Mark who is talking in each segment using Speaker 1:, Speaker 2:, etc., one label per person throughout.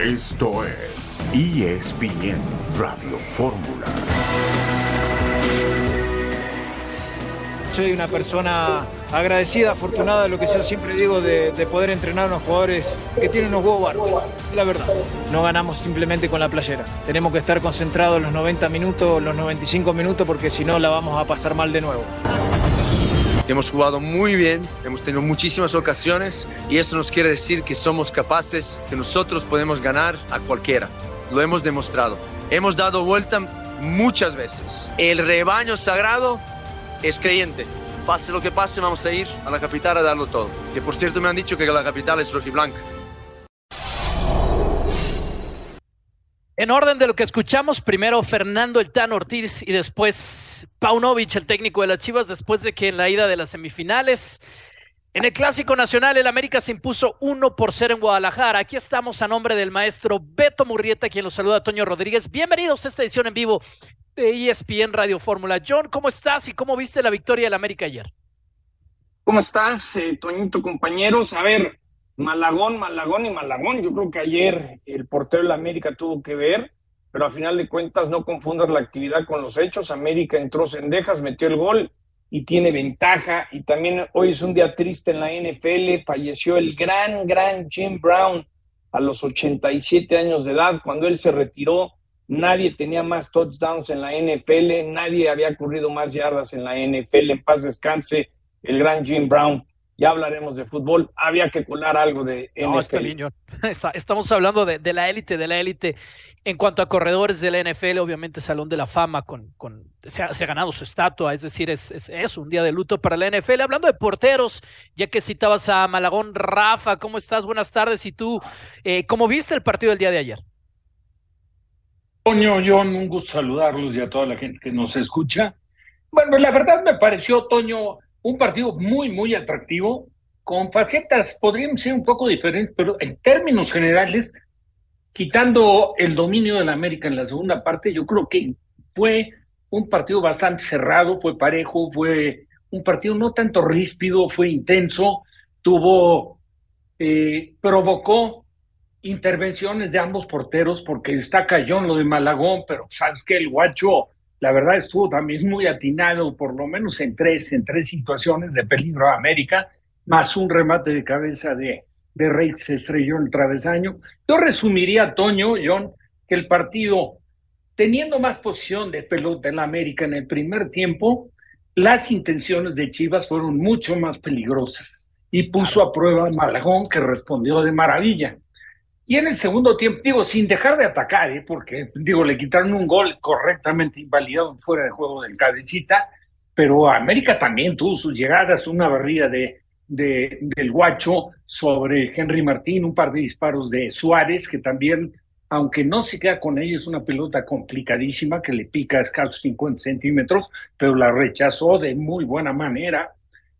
Speaker 1: Esto es ESPN Radio Fórmula.
Speaker 2: Soy una persona agradecida, afortunada, lo que yo siempre digo, de, poder entrenar a unos jugadores que tienen unos huevos barcos. La verdad, no ganamos simplemente con la playera. Tenemos que estar concentrados los 90 minutos, los 95 minutos, porque si no la vamos a pasar mal de nuevo.
Speaker 3: Hemos jugado muy bien, hemos tenido muchísimas ocasiones y esto nos quiere decir que somos capaces, que nosotros podemos ganar a cualquiera. Lo hemos demostrado. Hemos dado vuelta muchas veces. El rebaño sagrado es creyente. Pase lo que pase, vamos a ir a la capital a darlo todo. Que por cierto me han dicho que la capital es rojiblanca.
Speaker 4: En orden de lo que escuchamos, primero Fernando El Tan Ortiz y después Paunovic, el técnico de las Chivas, después de que en la ida de las semifinales, en el Clásico Nacional, el América se impuso 1 por 0 en Guadalajara. Aquí estamos a nombre del maestro Beto Murrieta, quien los saluda, Toño Rodríguez. Bienvenidos a esta edición en vivo de ESPN Radio Fórmula. John, ¿cómo estás y cómo viste la victoria del América ayer?
Speaker 5: ¿Cómo estás, eh, Toñito, compañeros? A ver, Malagón, Malagón y Malagón. Yo creo que ayer el portero de la América tuvo que ver, pero a final de cuentas no confundas la actividad con los hechos. América entró Cendejas, metió el gol y tiene ventaja. Y también hoy es un día triste en la NFL. Falleció el gran, gran Jim Brown a los 87 años de edad. Cuando él se retiró, nadie tenía más touchdowns en la NFL, nadie había corrido más yardas en la NFL. En paz descanse el gran Jim Brown ya hablaremos de fútbol, había que colar algo de
Speaker 4: no, está bien, estamos hablando de, la élite, de la élite. En cuanto a corredores de la NFL, obviamente Salón de la Fama con, con se, ha, ganado su estatua, es decir, es, es, un día de luto para la NFL. Hablando de porteros, ya que citabas a Malagón, Rafa, ¿cómo estás? Buenas tardes. ¿Y tú, eh, cómo viste el partido del día de ayer?
Speaker 6: Toño, John, un gusto saludarlos y a toda la gente que nos escucha. Bueno, la verdad me pareció, Toño, un partido muy, muy atractivo, con facetas, podrían ser un poco diferentes, pero en términos generales, quitando el dominio de la América en la segunda parte, yo creo que fue un partido bastante cerrado, fue parejo, fue un partido no tanto ríspido, fue intenso, tuvo, eh, provocó intervenciones de ambos porteros, porque está cayón lo de Malagón, pero sabes que el guacho la verdad estuvo también muy atinado, por lo menos en tres, en tres situaciones de peligro a América, más un remate de cabeza de, de Rey se estrelló el travesaño. Yo resumiría, Toño, John, que el partido, teniendo más posición de pelota en la América en el primer tiempo, las intenciones de Chivas fueron mucho más peligrosas y puso a prueba a Malagón, que respondió de maravilla. Y en el segundo tiempo, digo, sin dejar de atacar, ¿eh? porque digo, le quitaron un gol correctamente invalidado fuera de juego del cabecita, pero América también tuvo sus llegadas, una barrida de, de, del Guacho sobre Henry Martín, un par de disparos de Suárez, que también, aunque no se queda con ellos, una pelota complicadísima que le pica a escasos 50 centímetros, pero la rechazó de muy buena manera.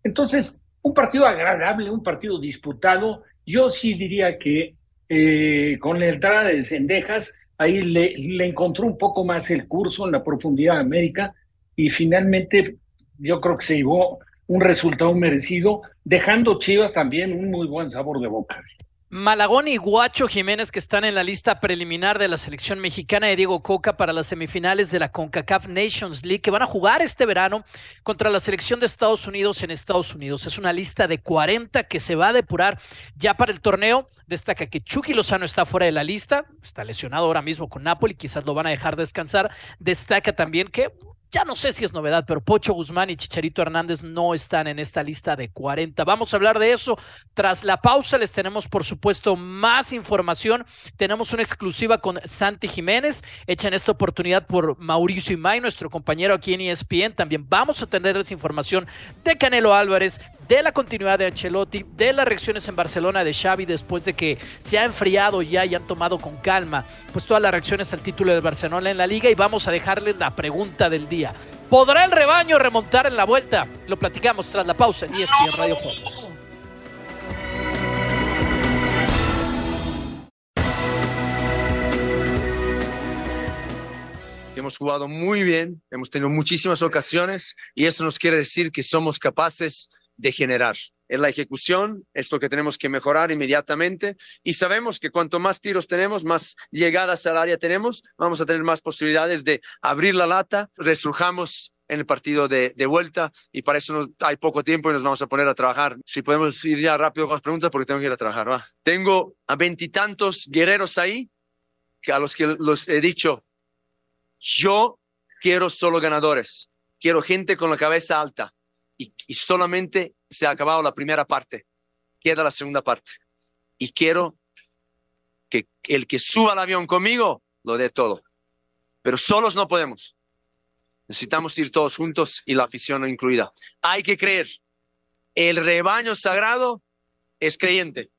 Speaker 6: Entonces, un partido agradable, un partido disputado. Yo sí diría que eh, con la entrada de Cendejas, ahí le, le, encontró un poco más el curso en la profundidad América y finalmente yo creo que se llevó un resultado merecido, dejando Chivas también un muy buen sabor de boca.
Speaker 4: Malagón y Guacho Jiménez que están en la lista preliminar de la selección mexicana de Diego Coca para las semifinales de la CONCACAF Nations League que van a jugar este verano contra la selección de Estados Unidos en Estados Unidos. Es una lista de 40 que se va a depurar ya para el torneo. Destaca que Chucky Lozano está fuera de la lista, está lesionado ahora mismo con Napoli, quizás lo van a dejar descansar. Destaca también que ya no sé si es novedad, pero Pocho Guzmán y Chicharito Hernández no están en esta lista de 40. Vamos a hablar de eso. Tras la pausa les tenemos, por supuesto, más información. Tenemos una exclusiva con Santi Jiménez, hecha en esta oportunidad por Mauricio Imay, nuestro compañero aquí en ESPN. También vamos a tenerles información de Canelo Álvarez, de la continuidad de Ancelotti, de las reacciones en Barcelona de Xavi después de que se ha enfriado ya y han tomado con calma pues todas las reacciones al título del Barcelona en la liga y vamos a dejarles la pregunta del día. ¿Podrá el rebaño remontar en la vuelta? Lo platicamos tras la pausa en ESPN Radio Fórmula.
Speaker 3: Hemos jugado muy bien, hemos tenido muchísimas ocasiones y eso nos quiere decir que somos capaces de generar. es la ejecución, es lo que tenemos que mejorar inmediatamente y sabemos que cuanto más tiros tenemos, más llegadas al área tenemos, vamos a tener más posibilidades de abrir la lata, resurjamos en el partido de, vuelta y para eso hay poco tiempo y nos vamos a poner a trabajar. Si podemos ir ya rápido con las preguntas porque tengo que ir a trabajar. ¿va? Tengo a veintitantos guerreros ahí a los que los he dicho, yo quiero solo ganadores, quiero gente con la cabeza alta y, solamente se ha acabado la primera parte, queda la segunda parte. Y quiero que el que suba al avión conmigo lo dé todo. Pero solos no podemos. Necesitamos ir todos juntos y la afición incluida. Hay que creer. El rebaño sagrado es creyente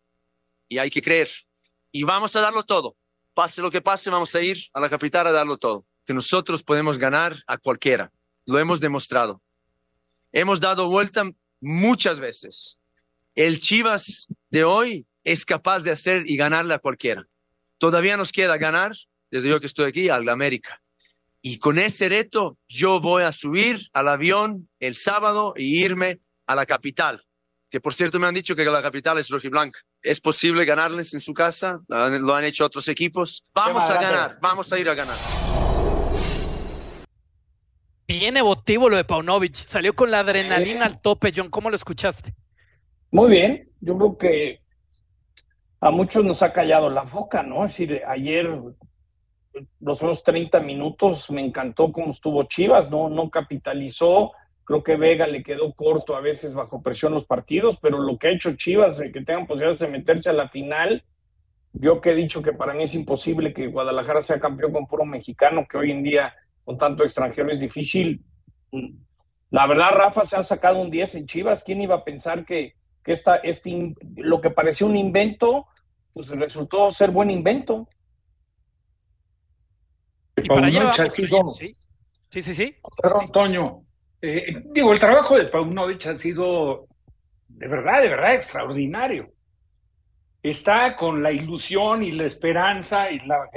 Speaker 3: y hay que creer. Y vamos a darlo todo. Pase lo que pase, vamos a ir a la capital a darlo todo. Que nosotros podemos ganar a cualquiera. Lo hemos demostrado. Hemos dado vuelta muchas veces. El Chivas de hoy es capaz de hacer y ganarle a cualquiera. Todavía nos queda ganar, desde yo que estoy aquí, al América. Y con ese reto yo voy a subir al avión el sábado y irme a la capital. Que por cierto me han dicho que la capital es rojiblanca. ¿Es posible ganarles en su casa? Lo han hecho otros equipos. Vamos a ganar, vamos a ir a ganar.
Speaker 4: Bien emotivo lo de Paunovic. Salió con la adrenalina al tope, John. ¿Cómo lo escuchaste?
Speaker 5: Muy bien. Yo creo que a muchos nos ha callado la boca, ¿no? Es decir, ayer, los unos 30 minutos, me encantó cómo estuvo Chivas, ¿no? No capitalizó. Creo que Vega le quedó corto a veces bajo presión los partidos, pero lo que ha hecho Chivas, que tengan posibilidades de meterse a la final, yo que he dicho que para mí es imposible que Guadalajara sea campeón con puro mexicano, que hoy en día con tanto extranjero es difícil. La verdad, Rafa se ha sacado un 10 en Chivas. ¿Quién iba a pensar que, que esta, este, lo que parecía un invento, pues resultó ser buen invento?
Speaker 6: Y para allá sí.
Speaker 4: sí, sí, sí.
Speaker 6: Perdón, Toño. Eh, digo, el trabajo de Paunovic ha sido de verdad, de verdad extraordinario está con la ilusión y la esperanza y la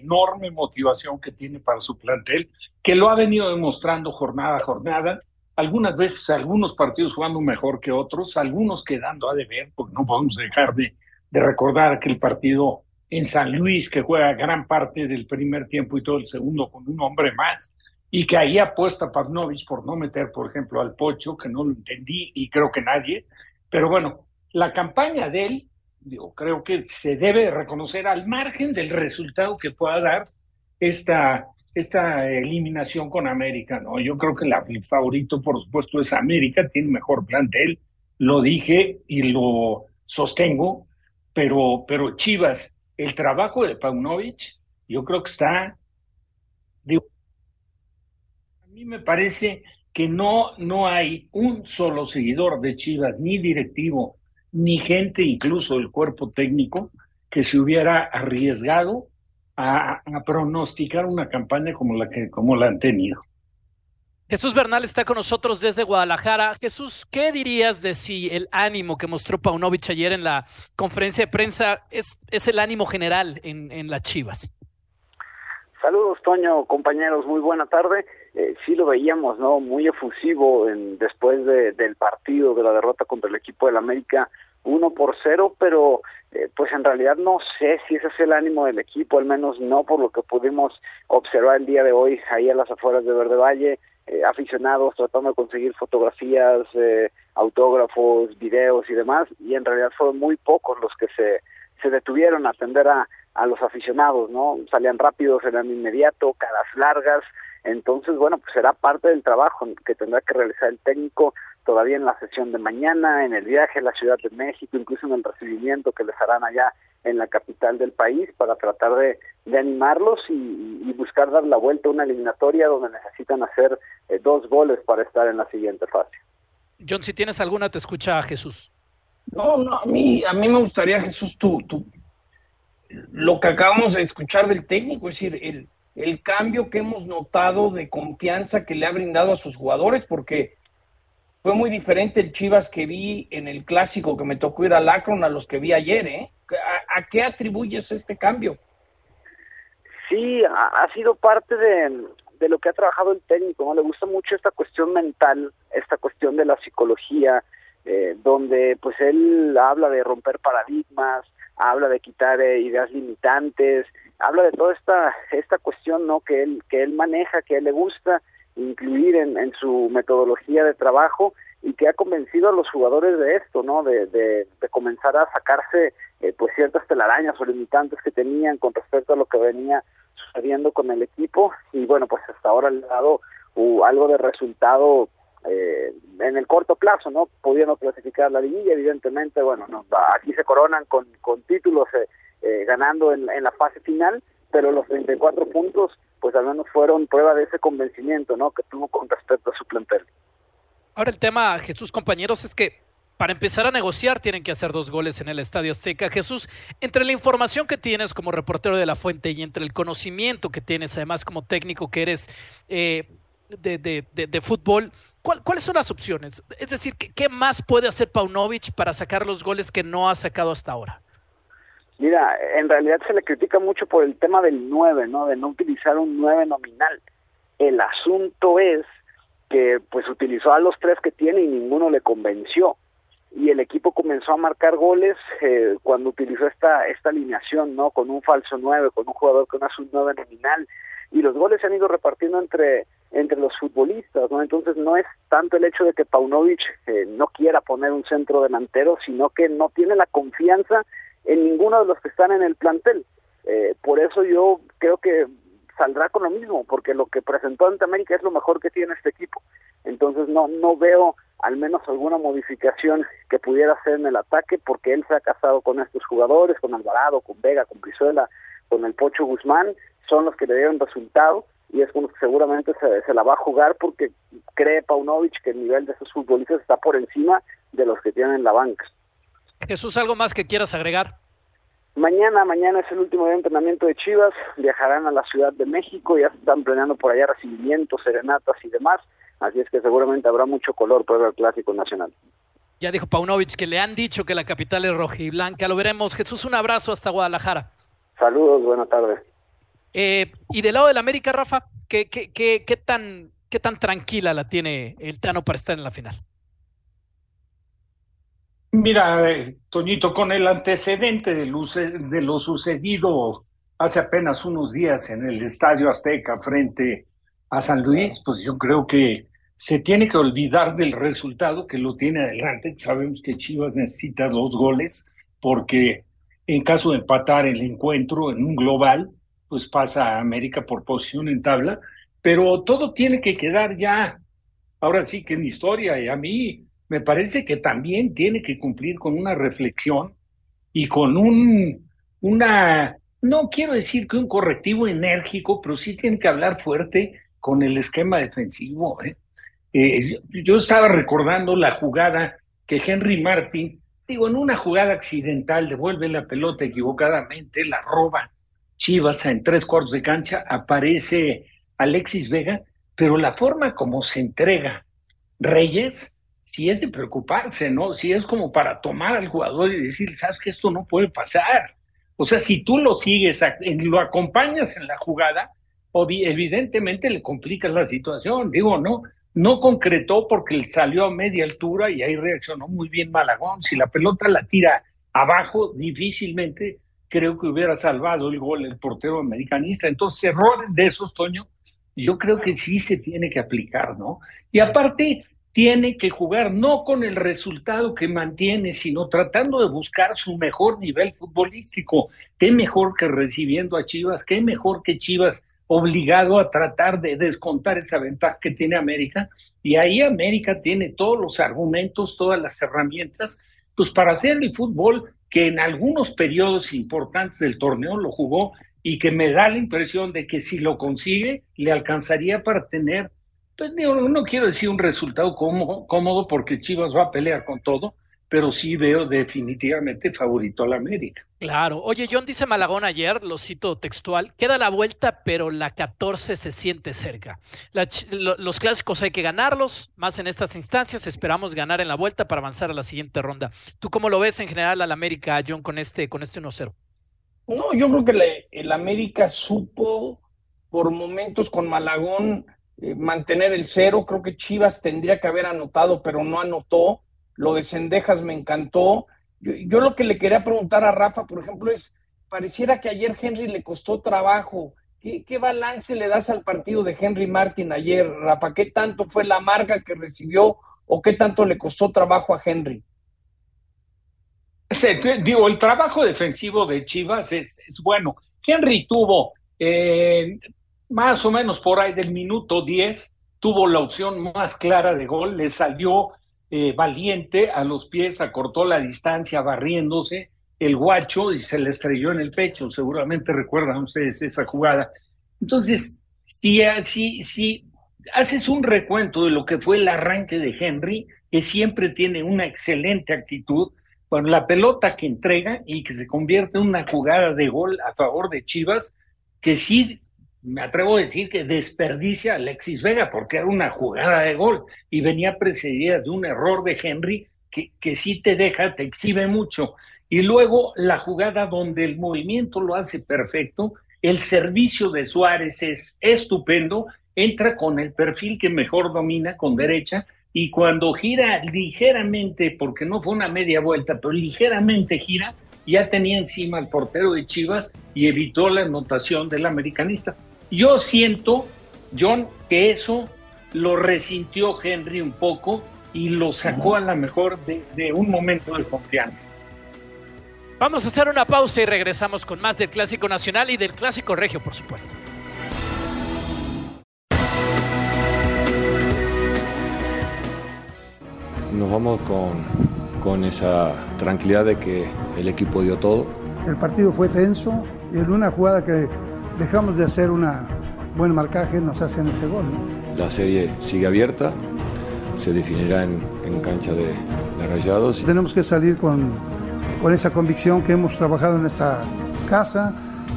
Speaker 6: enorme motivación que tiene para su plantel, que lo ha venido demostrando jornada a jornada, algunas veces algunos partidos jugando mejor que otros, algunos quedando a deber, porque no podemos dejar de, de recordar que el partido en San Luis, que juega gran parte del primer tiempo y todo el segundo con un hombre más, y que ahí apuesta Pavnovich por no meter, por ejemplo, al Pocho, que no lo entendí y creo que nadie, pero bueno, la campaña de él digo, creo que se debe reconocer al margen del resultado que pueda dar esta, esta eliminación con América, ¿no? Yo creo que el favorito, por supuesto, es América, tiene mejor plantel, lo dije y lo sostengo, pero, pero Chivas, el trabajo de Paunovic, yo creo que está, a mí me parece que no, no hay un solo seguidor de Chivas, ni directivo, ni gente, incluso el cuerpo técnico, que se hubiera arriesgado a, pronosticar una campaña como la que como la han tenido.
Speaker 4: Jesús Bernal está con nosotros desde Guadalajara. Jesús, ¿qué dirías de si el ánimo que mostró Paunovic ayer en la conferencia de prensa es, es el ánimo general en, en las Chivas?
Speaker 7: Saludos, Toño, compañeros, muy buena tarde. Eh, sí lo veíamos, ¿no? Muy efusivo en, después de, del la derrota contra el equipo del América, uno por cero, pero eh, pues en realidad no sé si ese es el ánimo del equipo, al menos no por lo que pudimos observar el día de hoy ahí a las afueras de Verde Valle, eh, aficionados tratando de conseguir fotografías, eh, autógrafos, videos y demás, y en realidad fueron muy pocos los que se, se detuvieron a atender a, a los aficionados, ¿no? Salían rápidos, eran inmediato, caras largas, entonces, bueno, pues será parte del trabajo que tendrá que realizar el técnico todavía en la sesión de mañana, en el viaje a la Ciudad de México, incluso en el recibimiento que les harán allá en la capital del país para tratar de, de animarlos y, buscar dar la vuelta a una eliminatoria donde necesitan hacer eh, dos goles para estar en la siguiente fase.
Speaker 4: John, si tienes alguna, te escucha Jesús.
Speaker 5: No, no, a mí, a mí me gustaría, Jesús, tú, tú, lo que acabamos de escuchar del técnico, es decir, el, el cambio que hemos notado de confianza que le ha brindado a sus jugadores, porque fue muy diferente el Chivas que vi en el clásico que me tocó ir a Lacron a los que vi ayer, ¿eh? ¿A, qué atribuyes este cambio?
Speaker 7: Sí, ha, sido parte de, de, lo que ha trabajado el técnico, ¿no? Le gusta mucho esta cuestión mental, esta cuestión de la psicología, eh, donde pues él habla de romper paradigmas, habla de quitar eh, ideas limitantes, habla de toda esta esta cuestión no que él que él maneja, que a él le gusta incluir en, su metodología de trabajo y que ha convencido a los jugadores de esto, ¿no? De, de, de comenzar a sacarse eh, pues ciertas telarañas o limitantes que tenían con respecto a lo que venía sucediendo con el equipo y bueno, pues hasta ahora le ha dado uh, algo de resultado eh, en el corto plazo, ¿no? Pudiendo clasificar la liguilla, evidentemente, bueno, no, aquí se coronan con, con títulos eh, eh, ganando en la fase final, pero los 34 puntos, pues al menos fueron prueba de ese convencimiento, ¿no? Que tuvo con respecto a su plantel.
Speaker 4: Ahora el tema, Jesús, compañeros, es que para empezar a negociar tienen que hacer dos goles en el Estadio Azteca. Jesús, entre la información que tienes como reportero de la fuente y entre el conocimiento que tienes, además como técnico que eres eh, de, de, de, de, fútbol, ¿cuál, ¿cuáles son las opciones? Es decir, ¿qué, ¿qué, más puede hacer Paunovic para sacar los goles que no ha sacado hasta ahora?
Speaker 7: Mira, en realidad se le critica mucho por el tema del 9, ¿no? De no utilizar un 9 nominal. El asunto es que pues utilizó a los tres que tiene y ninguno le convenció y el equipo comenzó a marcar goles eh, cuando utilizó esta esta alineación no con un falso 9 con un jugador con un 9 nominal y los goles se han ido repartiendo entre entre los futbolistas no entonces no es tanto el hecho de que Paunovic eh, no quiera poner un centro delantero sino que no tiene la confianza en ninguno de los que están en el plantel eh, por eso yo creo que saldrá con lo mismo, porque lo que presentó ante América es lo mejor que tiene este equipo. Entonces no no veo al menos alguna modificación que pudiera hacer en el ataque, porque él se ha casado con estos jugadores, con Alvarado, con Vega, con Brizuela, con el Pocho Guzmán, son los que le dieron resultado y es con que seguramente se, se la va a jugar porque cree Paunovic que el nivel de esos futbolistas está por encima de los que tienen la banca.
Speaker 4: Jesús, ¿algo más que quieras agregar?
Speaker 7: Mañana, mañana es el último día de entrenamiento de Chivas, viajarán a la Ciudad de México, ya están planeando por allá recibimientos, serenatas y demás, así es que seguramente habrá mucho color para el Clásico Nacional.
Speaker 4: Ya dijo Paunovic que le han dicho que la capital es roja y blanca, lo veremos. Jesús, un abrazo hasta Guadalajara.
Speaker 7: Saludos, buenas tardes.
Speaker 4: Eh, y del lado del América, Rafa, ¿qué, qué, qué, qué, tan, ¿qué tan tranquila la tiene el Tano para estar en la final?
Speaker 6: Mira, eh, Toñito, con el antecedente de, de, lo sucedido hace apenas unos días en el Estadio Azteca frente a San Luis, pues yo creo que se tiene que olvidar del resultado que lo tiene adelante. Sabemos que Chivas necesita dos goles porque en caso de empatar el encuentro en un global, pues pasa a América por posición en tabla, pero todo tiene que quedar ya, ahora sí que en historia, y a mí me parece que también tiene que cumplir con una reflexión y con un, una, no quiero decir que un correctivo enérgico, pero sí tiene que hablar fuerte con el esquema defensivo. ¿eh? Eh, yo estaba recordando la jugada que Henry Martin, digo, en una jugada accidental, devuelve la pelota equivocadamente, la roba Chivas en tres cuartos de cancha, aparece Alexis Vega, pero la forma como se entrega Reyes, si es de preocuparse, ¿no? Si es como para tomar al jugador y decir, sabes que esto no puede pasar. O sea, si tú lo sigues, lo acompañas en la jugada, evidentemente le complicas la situación. Digo, no, no concretó porque salió a media altura y ahí reaccionó muy bien Malagón. Si la pelota la tira abajo, difícilmente creo que hubiera salvado el gol el portero americanista. Entonces, errores de esos, Toño, yo creo que sí se tiene que aplicar, ¿no? Y aparte, tiene que jugar no con el resultado que mantiene, sino tratando de buscar su mejor nivel futbolístico. Qué mejor que recibiendo a Chivas, qué mejor que Chivas obligado a tratar de descontar esa ventaja que tiene América. Y ahí América tiene todos los argumentos, todas las herramientas, pues para hacer el fútbol que en algunos periodos importantes del torneo lo jugó y que me da la impresión de que si lo consigue, le alcanzaría para tener pues digo, no quiero decir un resultado cómodo, cómodo porque Chivas va a pelear con todo, pero sí veo definitivamente favorito a la América.
Speaker 4: Claro. Oye, John dice Malagón ayer, lo cito textual, queda la vuelta, pero la 14 se siente cerca. La, los clásicos hay que ganarlos, más en estas instancias, esperamos ganar en la vuelta para avanzar a la siguiente ronda. ¿Tú cómo lo ves en general al América, John, con este, con este 1-0?
Speaker 5: No, yo creo que le, el América supo por momentos con Malagón eh, mantener el cero. Creo que Chivas tendría que haber anotado, pero no anotó. lo de Cendejas me encantó. Yo, lo que le quería preguntar a Rafa, por ejemplo, es, pareciera que ayer Henry le costó trabajo. ¿Qué, ¿Qué, balance le das al partido de Henry Martin ayer, Rafa? ¿Qué tanto fue la marca que recibió o qué tanto le costó trabajo a Henry?
Speaker 6: digo, el trabajo defensivo de Chivas es, bueno. Henry tuvo eh, más o menos por ahí del minuto 10, tuvo la opción más clara de gol, le salió eh, valiente a los pies, acortó la distancia barriéndose el guacho y se le estrelló en el pecho. Seguramente recuerdan ustedes esa jugada. Entonces, si, si, haces un recuento de lo que fue el arranque de Henry, que siempre tiene una excelente actitud, bueno, la pelota que entrega y que se convierte en una jugada de gol a favor de Chivas, que sí, me atrevo a decir que desperdicia a Alexis Vega, porque era una jugada de gol y venía precedida de un error de Henry que, que sí te deja, te exhibe mucho. Y luego la jugada donde el movimiento lo hace perfecto, el servicio de Suárez es estupendo, entra con el perfil que mejor domina, con derecha, y cuando gira ligeramente, porque no fue una media vuelta, pero ligeramente gira, ya tenía encima al portero de Chivas y evitó la anotación del americanista. Yo siento, John, que eso lo resintió Henry un poco y lo sacó a la mejor de, de un momento de confianza.
Speaker 4: Vamos a hacer una pausa y regresamos con más del Clásico Nacional y del Clásico Regio, por supuesto.
Speaker 8: nos vamos con, esa tranquilidad de que el equipo dio todo.
Speaker 9: El partido fue tenso y en una jugada que dejamos de hacer un buen marcaje nos hacen ese gol.
Speaker 8: La serie sigue abierta, se definirá en, cancha de, rayados.
Speaker 9: Tenemos que salir con, con esa convicción que hemos trabajado en esta casa,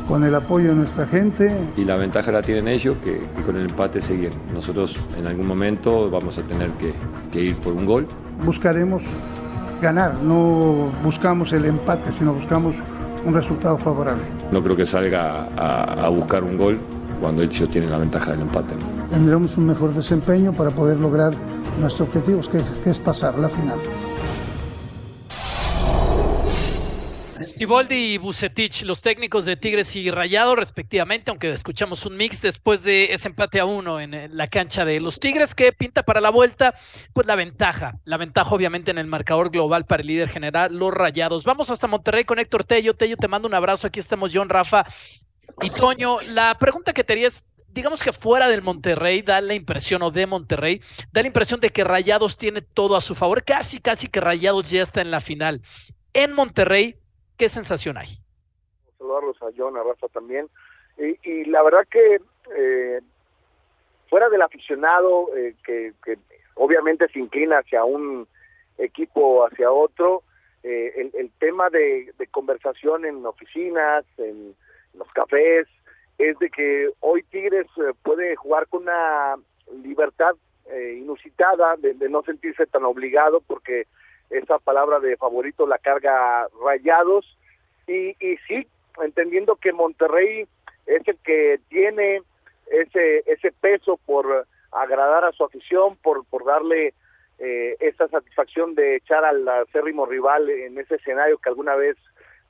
Speaker 9: con el apoyo de nuestra gente.
Speaker 8: Y la ventaja la tienen ellos que, con el empate seguir. Nosotros en algún momento vamos a tener que, que ir por un gol
Speaker 9: buscaremos ganar, no buscamos el empate, sino buscamos un resultado favorable.
Speaker 8: No creo que salga a, buscar un gol cuando ellos tienen la ventaja del empate.
Speaker 9: Tendremos un mejor desempeño para poder lograr nuestro objetivo, que, que es pasar la final.
Speaker 4: Siboldi y Bucetich, los técnicos de Tigres y Rayado, respectivamente, aunque escuchamos un mix después de ese empate a uno en la cancha de los Tigres, que pinta para la vuelta, pues la ventaja, la ventaja obviamente en el marcador global para el líder general, los Rayados. Vamos hasta Monterrey con Héctor Tello. Tello, te mando un abrazo. Aquí estamos John, Rafa y Toño. La pregunta que te haría es, digamos que fuera del Monterrey, da la impresión, o de Monterrey, da la impresión de que Rayados tiene todo a su favor, casi, casi que Rayados ya está en la final. En Monterrey, ¿Qué sensación hay?
Speaker 10: Saludarlos a John, a también. Y, la verdad que eh, fuera del aficionado eh, que, obviamente se inclina hacia un equipo, hacia otro, eh, el, tema de, conversación en oficinas, en los cafés, es de que hoy Tigres puede jugar con una libertad inusitada de, no sentirse tan obligado porque esa palabra de favorito la carga Rayados. Y, y sí, entendiendo que Monterrey es el que tiene ese ese peso por agradar a su afición, por, por darle eh, esa satisfacción de echar al acérrimo rival en ese escenario que alguna vez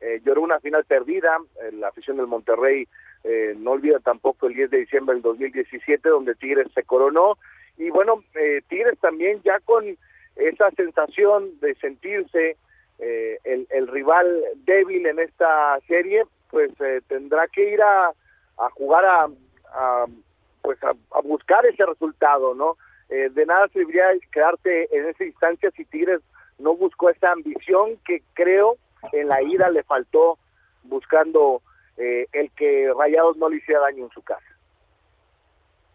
Speaker 10: eh, lloró una final perdida, eh, la afición del Monterrey eh, no olvida tampoco el 10 de diciembre del 2017 donde Tigres se coronó. Y bueno, Tigres también ya con esa sensación de sentirse eh, el, rival débil en esta serie, pues eh, tendrá que ir a, a jugar a, pues a, buscar ese resultado, ¿no? Eh, de nada serviría quedarte en esa instancia si Tigres no buscó esa ambición que creo en la ida le faltó buscando el que Rayados no le hiciera daño en su casa.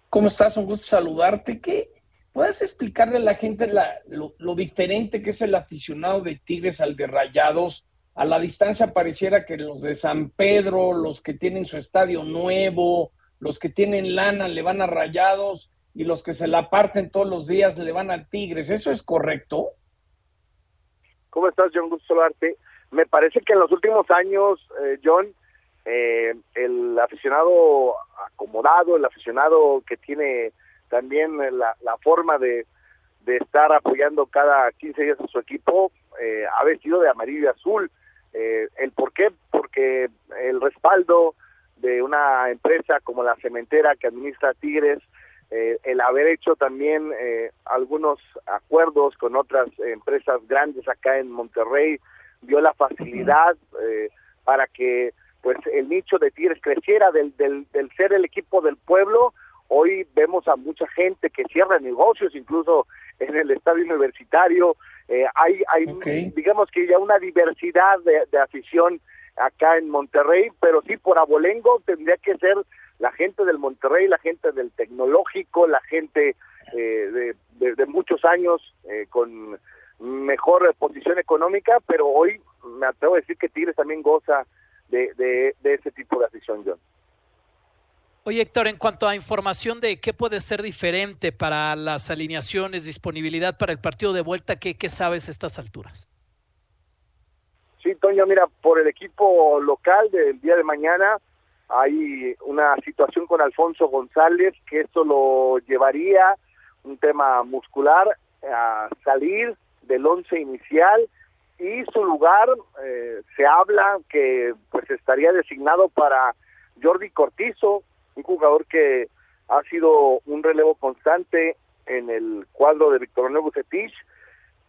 Speaker 5: ¿Cómo estás? Un gusto saludarte. ¿Qué, ¿Puedes explicarle a la gente lo, diferente que es el aficionado de Tigres al de Rayados? A la distancia pareciera que los de San Pedro, los que tienen su estadio nuevo, los que tienen lana le van a Rayados y los que se la parten todos los días le van a Tigres. ¿Eso es correcto?
Speaker 10: ¿Cómo estás, John? Gusto saludarte. Me parece que en los últimos años, eh, John, eh, el aficionado acomodado, el aficionado que tiene también la, la forma de, de estar apoyando cada 15 días a su equipo, eh, ha vestido de amarillo y azul. Eh, ¿El por qué? Porque el respaldo de una empresa como la cementera que administra Tigres, eh, el haber hecho también eh, algunos acuerdos con otras empresas grandes acá en Monterrey, dio la facilidad eh, para que pues el nicho de Tigres creciera del, del, del ser el equipo del pueblo. Hoy vemos a mucha gente que cierra negocios, incluso en el estadio universitario. Eh, hay, hay digamos que ya una diversidad de, de afición acá en Monterrey, pero sí por abolengo tendría que ser la gente del Monterrey, la gente del tecnológico, la gente eh, de, de, muchos años eh, con mejor posición económica, pero hoy me atrevo a decir que Tigres también goza de, de, de ese tipo de afición, John.
Speaker 4: Oye, Héctor, en cuanto a información de qué puede ser diferente para las alineaciones, disponibilidad para el partido de vuelta, ¿qué, qué sabes a estas alturas?
Speaker 10: Sí, Toño, mira, por el equipo local del día de mañana hay una situación con Alfonso González que esto lo llevaría, un tema muscular, a salir del once inicial y su lugar eh, se habla que pues estaría designado para Jordi Cortizo, un jugador que ha sido un relevo constante en el cuadro de Víctor Manuel Bucetich,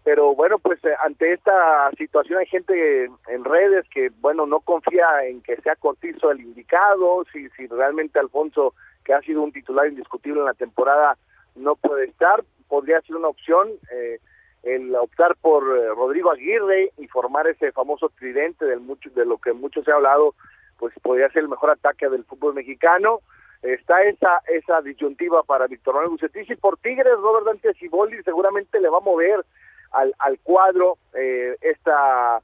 Speaker 10: pero bueno, pues eh, ante esta situación hay gente en redes que, bueno, no confía en que sea Cortizo el indicado, si, si realmente Alfonso, que ha sido un titular indiscutible en la temporada, no puede estar, podría ser una opción eh, el optar por eh, Rodrigo Aguirre y formar ese famoso tridente del mucho, de lo que mucho se ha hablado, pues podría ser el mejor ataque del fútbol mexicano. Está esa esa disyuntiva para Víctor Manuel Bucetich y por Tigres, Robert Dante Ciboldi seguramente le va a mover al, al cuadro. Eh, esta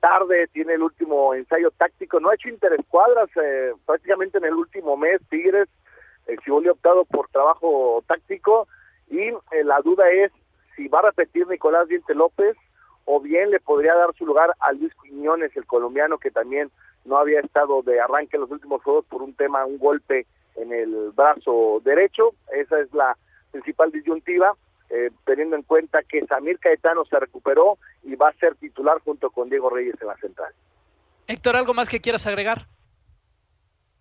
Speaker 10: tarde tiene el último ensayo táctico. No ha hecho interescuadras eh, prácticamente en el último mes. Tigres, eh, si ha optado por trabajo táctico y eh, la duda es si va a repetir Nicolás Diente López o bien le podría dar su lugar a Luis Quiñones, el colombiano que también no había estado de arranque en los últimos juegos por un tema, un golpe en el brazo derecho. Esa es la principal disyuntiva eh, teniendo en cuenta que Samir Caetano se recuperó y va a ser titular junto con Diego Reyes en la central.
Speaker 4: Héctor, ¿algo más que quieras agregar?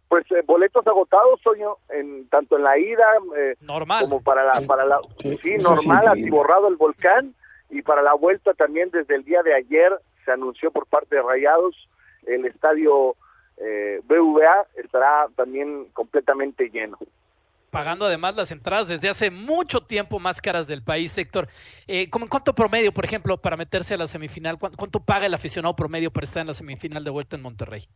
Speaker 10: Pues eh, boletos agotados, Soño, en, tanto en la ida eh,
Speaker 4: normal.
Speaker 10: como para la, para la sí, sí normal, así borrado el volcán, y para la vuelta también desde el día de ayer se anunció por parte de Rayados el estadio eh, BVA estará también completamente lleno
Speaker 4: pagando además las entradas desde hace mucho tiempo más caras del país, Héctor. Eh, ¿En cuánto promedio, por ejemplo, para meterse a la semifinal? ¿Cuánto, cuánto paga el aficionado promedio para estar en la semifinal de vuelta en Monterrey?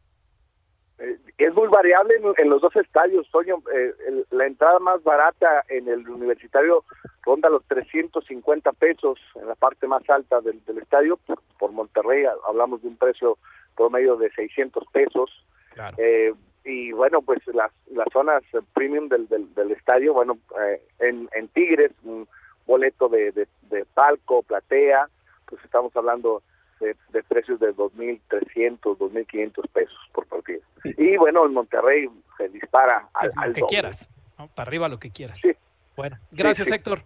Speaker 10: Eh, es muy variable en, en, los dos estadios, Toño. Eh, el, la entrada más barata en el universitario ronda los 350 pesos en la parte más alta del, del estadio. Por, por, Monterrey hablamos de un precio promedio de 600 pesos.
Speaker 4: Claro.
Speaker 10: Eh, y bueno, pues las, las zonas premium del, del, del estadio, bueno, eh, en, en Tigres, un boleto de, de, de, palco, platea, pues estamos hablando de, de precios de 2.300, 2.500 pesos por partido. Sí. Y bueno, en Monterrey se dispara al,
Speaker 4: lo
Speaker 10: al
Speaker 4: que
Speaker 10: doble.
Speaker 4: quieras, ¿no? para arriba lo que quieras.
Speaker 10: Sí.
Speaker 4: Bueno, gracias
Speaker 10: sí.
Speaker 4: Héctor.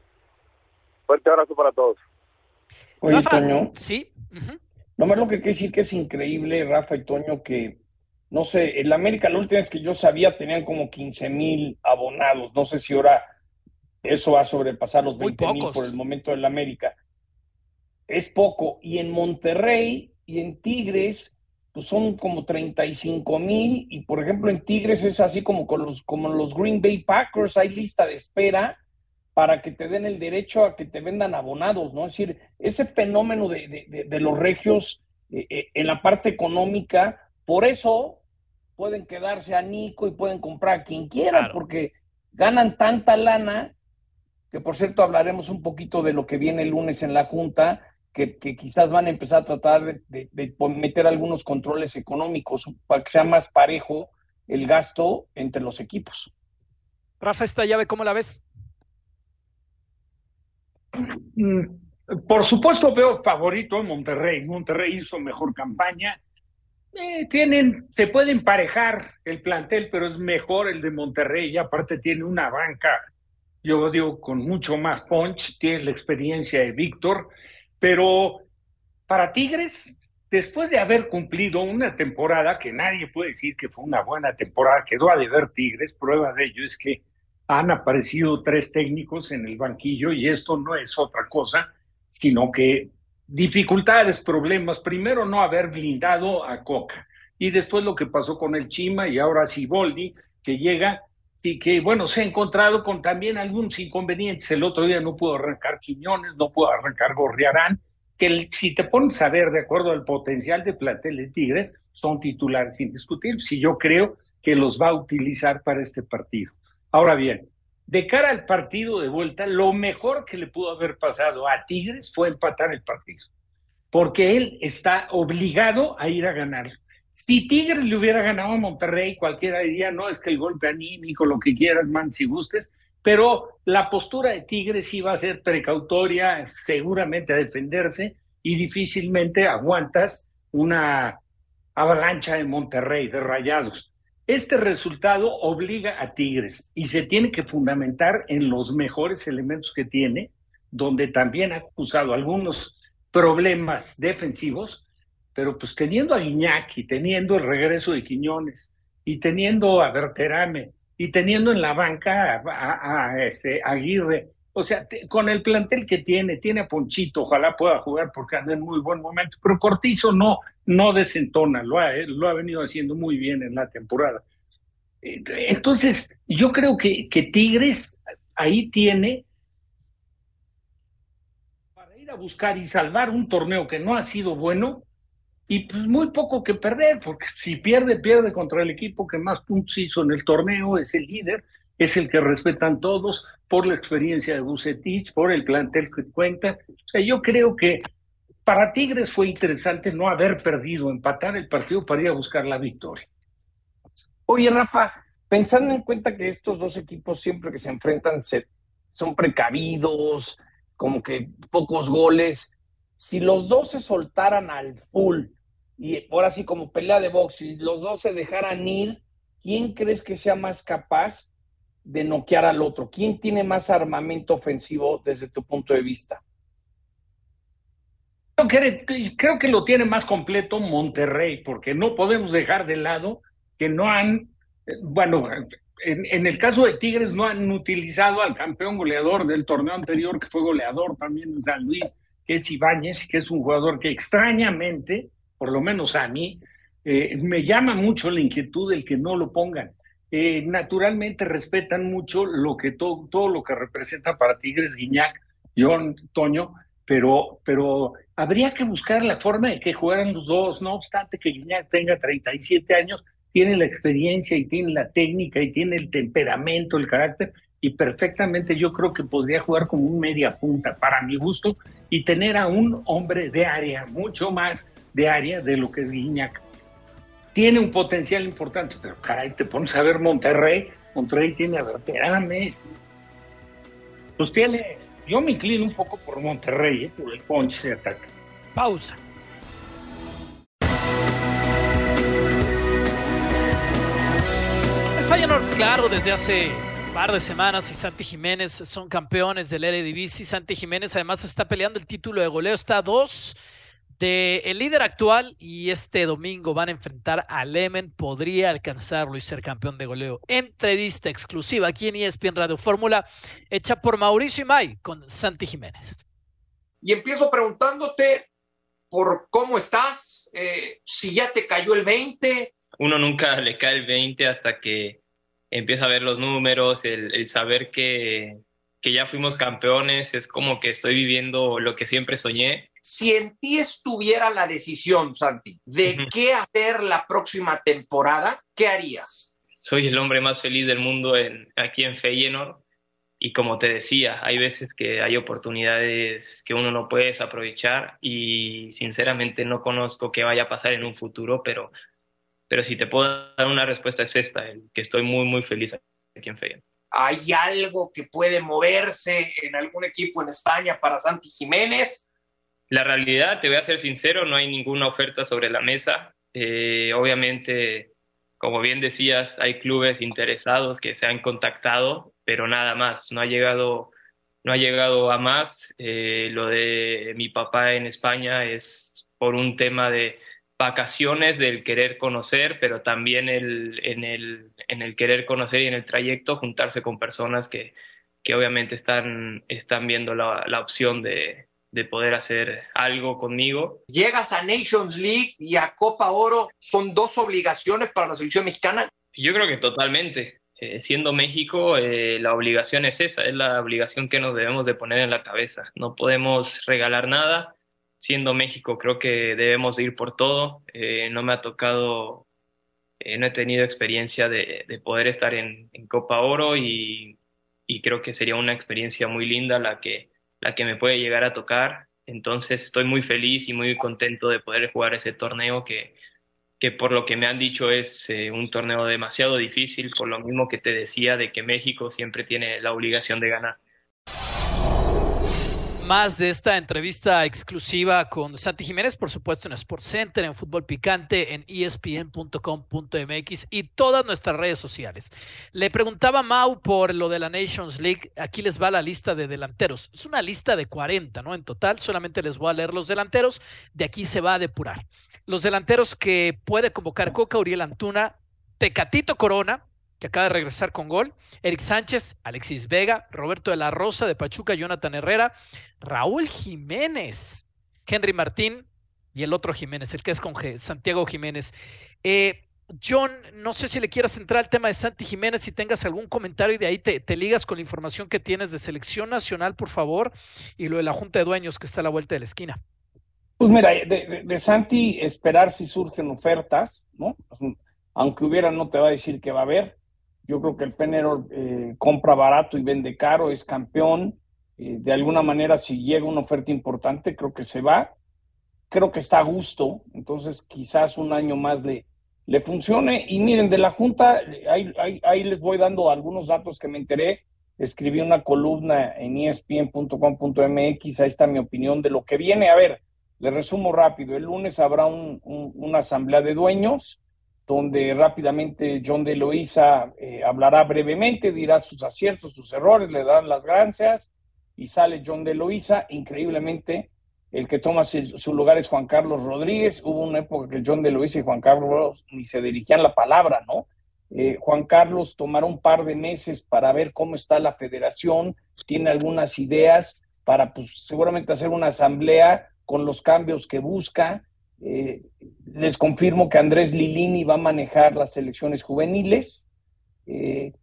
Speaker 10: Fuerte abrazo para todos.
Speaker 6: Oye,
Speaker 4: Rafa,
Speaker 6: Toño,
Speaker 4: sí. Uh -huh.
Speaker 6: nomás lo que quiero decir que es increíble, Rafa y Toño, que no sé, en la América la última vez que yo sabía tenían como 15 mil abonados. No sé si ahora eso va a sobrepasar los 20 mil por el momento en la América. Es poco. Y en Monterrey y en Tigres, pues son como 35 mil. Y por ejemplo, en Tigres es así como con los, como los Green Bay Packers, hay lista de espera para que te den el derecho a que te vendan abonados, ¿no? Es decir, ese fenómeno de, de, de, de los regios eh, eh, en la parte económica por eso pueden quedarse a Nico y pueden comprar a quien quiera, claro. porque ganan tanta lana, que por cierto hablaremos un poquito de lo que viene el lunes en la Junta, que, que quizás van a empezar a tratar de, de, de, meter algunos controles económicos para que sea más parejo el gasto entre los equipos.
Speaker 4: Rafa, esta llave, ¿cómo la ves?
Speaker 6: Por supuesto veo favorito en Monterrey. Monterrey hizo mejor campaña eh, tienen, se puede emparejar el plantel, pero es mejor el de Monterrey y aparte tiene una banca yo digo con mucho más punch, tiene la experiencia de Víctor, pero para Tigres, después de haber cumplido una temporada que nadie puede decir que fue una buena temporada, quedó a deber Tigres, prueba de ello es que han aparecido tres técnicos en el banquillo y esto no es otra cosa, sino que dificultades, problemas, primero no haber blindado a Coca. Y después lo que pasó con el Chima y ahora Siboldi, que llega y que, bueno, se ha encontrado con también algunos inconvenientes. El otro día no pudo arrancar Quiñones, no pudo arrancar Gorriarán, que si te pones a ver de acuerdo al potencial de plantel de Tigres, son titulares indiscutibles y yo creo que los va a utilizar para este partido. Ahora bien, de cara al partido de vuelta, lo mejor que le pudo haber pasado a Tigres fue empatar el partido, porque él está obligado a ir a ganar. Si Tigres le hubiera ganado a Monterrey, cualquiera diría, no, es que el golpe anímico, lo que quieras, man, si gustes, pero la postura de Tigres iba a ser precautoria, seguramente a defenderse, y difícilmente aguantas una avalancha de Monterrey, de rayados. Este resultado obliga a Tigres y se tiene que fundamentar en los mejores elementos que tiene, donde también ha acusado algunos problemas defensivos, pero pues teniendo a y teniendo el regreso de Quiñones y teniendo a Berterame y teniendo en la banca a, este, Aguirre, o sea, con el plantel que tiene, tiene a Ponchito, ojalá pueda jugar porque anda en muy buen momento, pero Cortizo no, no desentona, lo ha, lo ha venido haciendo muy bien en la temporada. Entonces, yo creo que, que Tigres ahí tiene para ir a buscar y salvar un torneo que no ha sido bueno, y pues muy poco que perder, porque si pierde, pierde contra el equipo que más puntos hizo en el torneo, es el líder, es el que respetan todos por la experiencia de Bucetich, por el plantel que cuenta. O sea, yo creo que para Tigres fue interesante no haber perdido, empatar el partido para ir a buscar la victoria.
Speaker 5: Oye, Rafa, pensando en cuenta que estos dos equipos siempre que se enfrentan son precavidos, como que pocos goles, si los dos se soltaran al full, y ahora sí como pelea de box, si los dos se dejaran ir, ¿quién crees que sea más capaz de noquear al otro? ¿Quién tiene más armamento ofensivo desde tu punto de vista?
Speaker 6: Creo que, lo tiene más completo Monterrey, porque no podemos dejar de lado que no han, bueno, en, en, el caso de Tigres no han utilizado al campeón goleador del torneo anterior, que fue goleador también en San Luis, que es Ibáñez, que es un jugador que extrañamente por lo menos a mí, eh, me llama mucho la inquietud del que no lo pongan. Eh, naturalmente respetan mucho lo que todo, todo lo que representa para Tigres, Guiñac, John, Toño, pero, pero habría que buscar la forma de que jugaran los dos, no obstante que Guiñac tenga 37 años, tiene la experiencia y tiene la técnica y tiene el temperamento, el carácter, y perfectamente yo creo que podría jugar como un media punta para mi gusto y tener a un hombre de área mucho más de área de lo que es Guiñac. Tiene un potencial importante, pero caray, te pones a ver Monterrey, Monterrey tiene a Verterame. Pues tiene, yo me inclino un poco por Monterrey, ¿eh? por el punch de ataque.
Speaker 4: Pausa. El claro, desde hace par de semanas y Santi Jiménez son campeones del Eredivisie. Santi Jiménez además está peleando el título de goleo, está a dos de el líder actual y este domingo van a enfrentar a Lemen, podría alcanzarlo y ser campeón de goleo. Entrevista exclusiva aquí en ESPN Radio Fórmula, hecha por Mauricio Imay con Santi Jiménez.
Speaker 11: Y empiezo preguntándote por cómo estás, eh, si ya te cayó el 20.
Speaker 12: Uno nunca le cae el 20 hasta que empieza a ver los números, el saber que, que ya fuimos campeones, es como que estoy viviendo lo que siempre soñé.
Speaker 11: Si en ti estuviera la decisión, Santi, de qué hacer la próxima temporada, ¿qué harías?
Speaker 12: Soy el hombre más feliz del mundo en, aquí en Feyenoord y como te decía, hay veces que hay oportunidades que uno no puede aprovechar y sinceramente no conozco qué vaya a pasar en un futuro, pero, pero si te puedo dar una respuesta es esta, que estoy muy, muy feliz aquí en Feyenoord
Speaker 11: hay algo que puede moverse en algún equipo en España para Santi Jiménez.
Speaker 12: La realidad, te voy a ser sincero, no hay ninguna oferta sobre la mesa. Eh, obviamente, como bien decías, hay clubes interesados que se han contactado pero nada más, no ha llegado, no ha llegado a más. Eh, lo de mi papá en España es por un tema de vacaciones, del querer conocer, pero también el, en, el, en el querer conocer y en el trayecto juntarse con personas que, que obviamente están, están viendo la, la opción de, de poder hacer algo conmigo.
Speaker 11: Llegas a Nations League y a Copa Oro, ¿son dos obligaciones para la selección mexicana?
Speaker 12: Yo creo que totalmente. Eh, siendo México, eh, la obligación es esa, es la obligación que nos debemos de poner en la cabeza. No podemos regalar nada. Siendo México, creo que debemos de ir por todo. Eh, no me ha tocado, no he tenido experiencia de, de poder estar en, Copa Oro y, y, creo que sería una experiencia muy linda la que, la que me puede llegar a tocar. Entonces estoy muy feliz y muy contento de poder jugar ese torneo que, que por lo que me han dicho es eh, un torneo demasiado difícil, por lo mismo que te decía de que México siempre tiene la obligación de ganar.
Speaker 4: Más de esta entrevista exclusiva con Santi Jiménez, por supuesto en Sports Center, en Fútbol Picante, en espn.com.mx y todas nuestras redes sociales. Le preguntaba a Mau por lo de la Nations League. Aquí les va la lista de delanteros. Es una lista de 40, ¿no? En total, solamente les voy a leer los delanteros. De aquí se va a depurar. Los delanteros que puede convocar Coca, Uriel Antuna, Tecatito Corona, que acaba de regresar con gol, Eric Sánchez, Alexis Vega, Roberto de la Rosa de Pachuca, Jonathan Herrera, Raúl Jiménez, Henry Martín y el otro Jiménez, el que es con Santiago Jiménez. Eh, John, no sé si le quieras entrar al tema de Santi Jiménez, si tengas algún comentario y de ahí te, te, ligas con la información que tienes de selección nacional, por favor, y lo de la Junta de Dueños que está a la vuelta de la esquina.
Speaker 5: Pues mira, de, de, de Santi esperar si surgen ofertas, ¿no? Aunque hubiera, no te va a decir que va a haber. Yo creo que el Penero eh, compra barato y vende caro, es campeón. Eh, de alguna manera, si llega una oferta importante, creo que se va. Creo que está a gusto, entonces quizás un año más le, le funcione. Y miren, de la Junta, ahí, ahí, ahí les voy dando algunos datos que me enteré. Escribí una columna en espn.com.mx, ahí está mi opinión de lo que viene. A ver, le resumo rápido. El lunes habrá un, un, una asamblea de dueños donde rápidamente John de Loíza eh, hablará brevemente, dirá sus aciertos, sus errores, le darán las gracias y sale John de Loíza. Increíblemente, el que toma su lugar es Juan Carlos Rodríguez. Hubo una época que John de Loíza y Juan Carlos ni se dirigían la palabra, ¿no? Eh, Juan Carlos tomará un par de meses para ver cómo está la federación, tiene algunas ideas para, pues, seguramente hacer una asamblea con los cambios que busca. Eh, les confirmo que Andrés Lilini va a manejar las selecciones juveniles. Eh,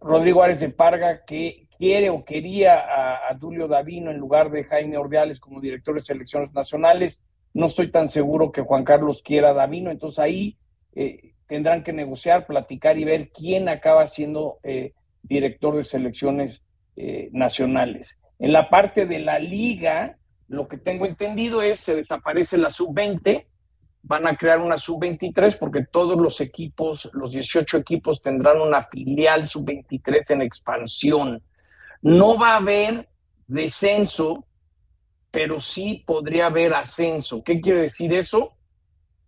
Speaker 5: Rodrigo Árez de Parga, que quiere o quería a, a Tulio Davino en lugar de Jaime Ordeales como director de selecciones nacionales. No estoy tan seguro que Juan Carlos quiera a Davino, entonces ahí eh, tendrán que negociar, platicar y ver quién acaba siendo director de selecciones nacionales. En la parte de la liga, lo que tengo entendido es se desaparece la sub-20, van a crear una sub-23 porque todos los equipos, los 18 equipos tendrán una filial sub-23 en expansión. No va a haber descenso, pero sí podría haber ascenso. ¿Qué quiere decir eso?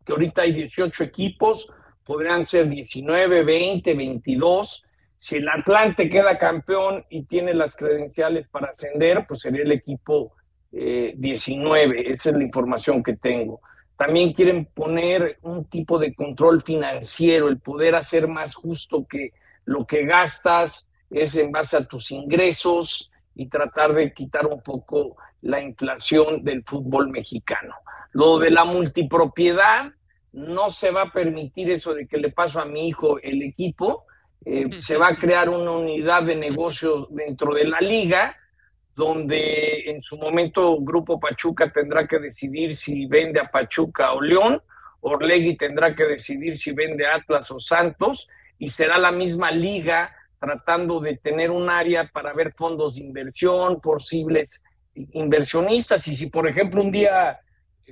Speaker 5: Que ahorita hay 18 equipos, podrían ser 19, 20, 22. Si el Atlante queda campeón y tiene las credenciales para ascender, pues sería el equipo eh, 19, esa es la información que tengo. También quieren poner un tipo de control financiero, el poder hacer más justo que lo que gastas es en base a tus ingresos y tratar de quitar un poco la inflación del fútbol mexicano. Lo de la multipropiedad, no se va a permitir eso de que le paso a mi hijo el equipo, eh, se va a crear una unidad de negocio dentro de la liga donde en su momento Grupo Pachuca tendrá que decidir si vende a Pachuca o León, Orlegui tendrá que decidir si vende a Atlas o Santos, y será la misma liga tratando de tener un área para ver fondos de inversión, posibles inversionistas, y si por ejemplo un día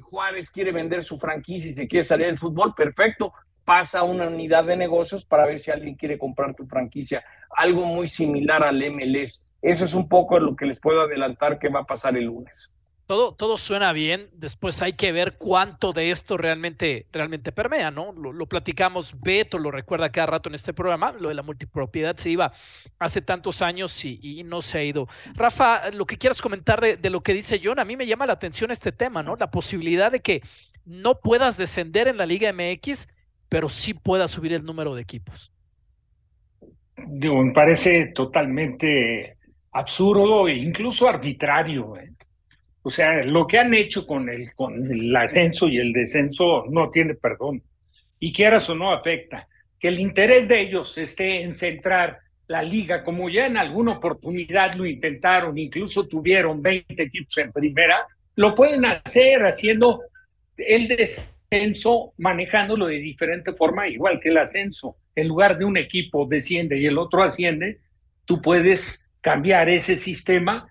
Speaker 5: Juárez quiere vender su franquicia y se quiere salir del fútbol, perfecto, pasa a una unidad de negocios para ver si alguien quiere comprar tu franquicia, algo muy similar al MLS eso es un poco lo que les puedo adelantar que va a pasar el lunes.
Speaker 4: todo, todo suena bien, después hay que ver cuánto de esto realmente, realmente permea, ¿no? Lo, platicamos, Beto lo recuerda cada rato en este programa, lo de la multipropiedad se iba hace tantos años y, no se ha ido. Rafa, lo que quieras comentar de, de, lo que dice John, a mí me llama la atención este tema, ¿no? La posibilidad de que no puedas descender en la Liga MX, pero sí puedas subir el número de equipos.
Speaker 6: Digo, me parece totalmente absurdo e incluso arbitrario. O sea, lo que han hecho con el, con el ascenso y el descenso no tiene perdón. Y quieras o no afecta. Que el interés de ellos esté en centrar la liga, como ya en alguna oportunidad lo intentaron, incluso tuvieron 20 equipos en primera, lo pueden hacer haciendo el descenso, manejándolo de diferente forma, igual que el ascenso. En lugar de un equipo desciende y el otro asciende, tú puedes cambiar ese sistema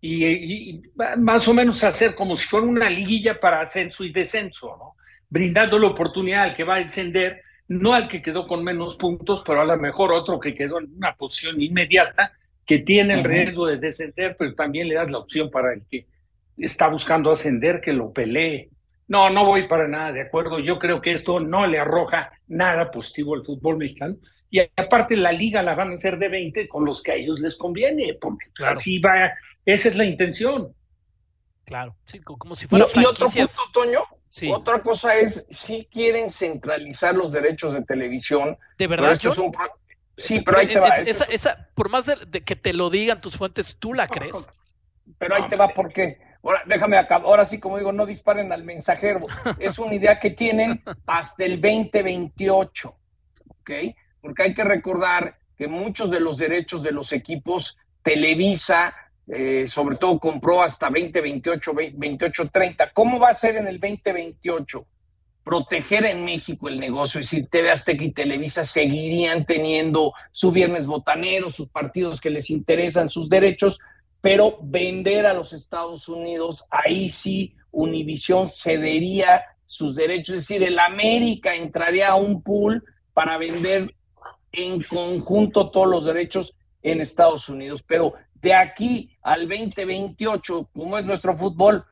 Speaker 6: y, más o menos hacer como si fuera una liguilla para ascenso y descenso, ¿no? brindando la oportunidad al que va a descender, no al que quedó con menos puntos, pero a lo mejor otro que quedó en una posición inmediata, que tiene el riesgo de descender, pero también le das la opción para el que está buscando ascender, que lo pelee. No, no voy para nada de acuerdo. Yo creo que esto no le arroja nada positivo al fútbol mexicano. Y aparte la liga la van a hacer de 20 con los que a ellos les conviene, porque así va esa es la intención.
Speaker 4: Claro, sí, como si fuera
Speaker 5: Y otro punto, Toño, otra cosa es, si quieren centralizar los derechos de televisión.
Speaker 4: ¿De verdad,
Speaker 5: Sí, pero, ahí te va.
Speaker 4: Esa, por más de, que te lo digan tus fuentes, ¿tú la crees?
Speaker 5: Pero ahí te va, ¿por qué? Ahora, déjame acabar. Ahora sí, como digo, no disparen al mensajero. Es una idea que tienen hasta el 2028, ¿ok? Porque hay que recordar que muchos de los derechos de los equipos Televisa eh, sobre todo compró hasta 2028, 2830. ¿Cómo va a ser en el 2028? Proteger en México el negocio, es decir, TV Azteca y Televisa seguirían teniendo su viernes botanero, sus partidos que les interesan, sus derechos, pero vender a los Estados Unidos, ahí sí Univisión cedería sus derechos, es decir, el América entraría a un pool para vender en conjunto todos los derechos en Estados Unidos, pero de aquí al 2028, como es nuestro fútbol,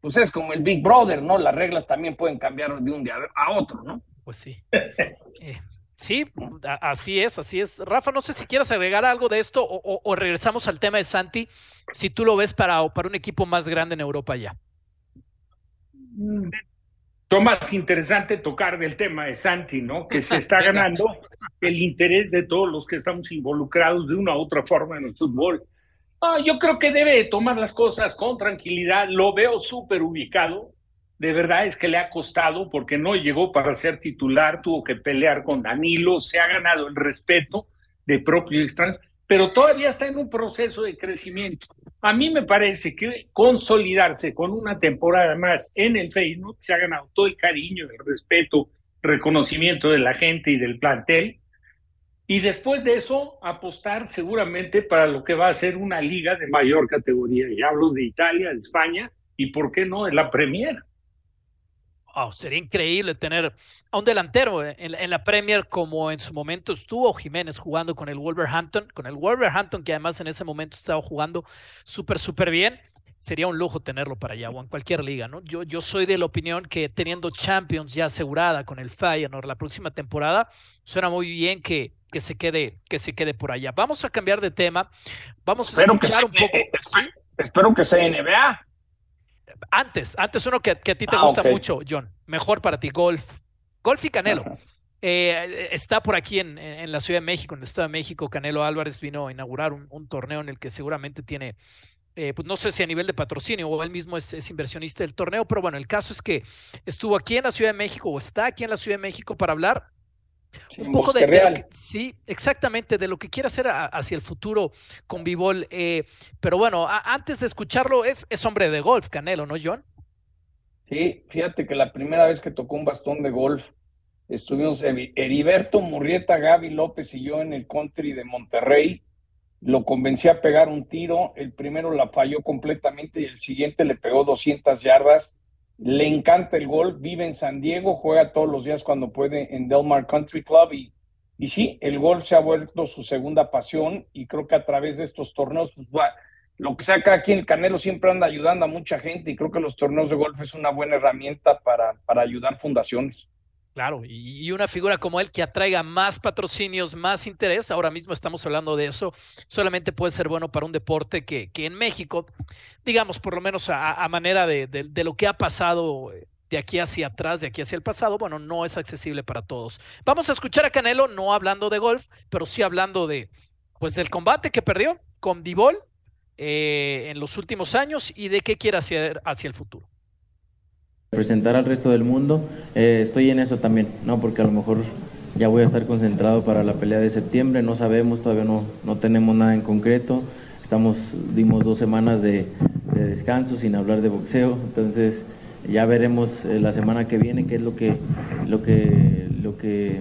Speaker 5: pues es como el Big Brother, ¿no? Las reglas también pueden cambiar de un día a otro, ¿no?
Speaker 4: Pues sí. Eh, sí, así es, así es. Rafa, no sé si quieres agregar algo de esto o, regresamos al tema de Santi, si tú lo ves para, para un equipo más grande en Europa ya.
Speaker 6: Lo más interesante tocar del tema de Santi, ¿no? Que se está ganando el interés de todos los que estamos involucrados de una u otra forma en el fútbol. Ah, yo creo que debe tomar las cosas con tranquilidad. Lo veo súper ubicado. De verdad es que le ha costado porque no llegó para ser titular, tuvo que pelear con Danilo, se ha ganado el respeto de propio extraño, pero todavía está en un proceso de crecimiento. A mí me parece que consolidarse con una temporada más en el Facebook se ha ganado todo el cariño, el respeto, reconocimiento de la gente y del plantel y después de eso apostar seguramente para lo que va a ser una liga de mayor categoría. Y hablo de Italia, de España y, ¿por qué no?, de la Premier.
Speaker 4: Sería increíble tener a un delantero en, en, la Premier como en su momento estuvo Jiménez jugando con el Wolverhampton, con el Wolverhampton que además en ese momento estaba jugando súper, súper bien. Sería un lujo tenerlo para allá o en cualquier liga, ¿no? Yo, yo soy de la opinión que teniendo Champions ya asegurada con el Feyenoord la próxima temporada, suena muy bien que que se quede, que se quede por allá. Vamos a cambiar de tema. Vamos a escuchar un poco.
Speaker 5: Espero que sea NBA.
Speaker 4: Antes, antes uno que, a ti te ah, gusta mucho, John. Mejor para ti, golf. Golf y Canelo. Eh, está por aquí en, en, la Ciudad de México, en el Estado de México. Canelo Álvarez vino a inaugurar un, torneo en el que seguramente tiene, eh, pues no sé si a nivel de patrocinio o él mismo es, es, inversionista del torneo, pero bueno, el caso es que estuvo aquí en la Ciudad de México o está aquí en la Ciudad de México para hablar un poco de, sí, exactamente, de lo que quiere hacer hacia el futuro con Vivol. Eh, pero bueno, antes de escucharlo, es, es hombre de golf, Canelo, ¿no, John?
Speaker 5: Sí, fíjate que la primera vez que tocó un bastón de golf, estuvimos Heriberto Murrieta, Gaby López y yo en el country de Monterrey. Lo convencí a pegar un tiro, el primero la falló completamente y el siguiente le pegó 200 yardas le encanta el golf, vive en San Diego, juega todos los días cuando puede en Del Mar Country Club y, y sí, el golf se ha vuelto su segunda pasión y creo que a través de estos torneos pues, va, lo que sea cada quien, el Canelo siempre anda ayudando a mucha gente y creo que los torneos de golf es una buena herramienta para, para ayudar fundaciones.
Speaker 4: Claro, y una figura como él que atraiga más patrocinios, más interés, ahora mismo estamos hablando de eso, solamente puede ser bueno para un deporte que, que en México, digamos, por lo menos a, manera de, de, lo que ha pasado de aquí hacia atrás, de aquí hacia el pasado, bueno, no es accesible para todos. Vamos a escuchar a Canelo, no hablando de golf, pero sí hablando de, pues, del combate que perdió con Vivol eh, en los últimos años y de qué quiere hacer hacia el futuro
Speaker 13: presentar al resto del mundo, eh, estoy en eso también, ¿no? Porque a lo mejor ya voy a estar concentrado para la pelea de septiembre, no sabemos, todavía no, no tenemos nada en concreto, estamos, dimos dos semanas de, descanso sin hablar de boxeo, entonces ya veremos eh, la semana que viene qué es lo que, lo que, lo que,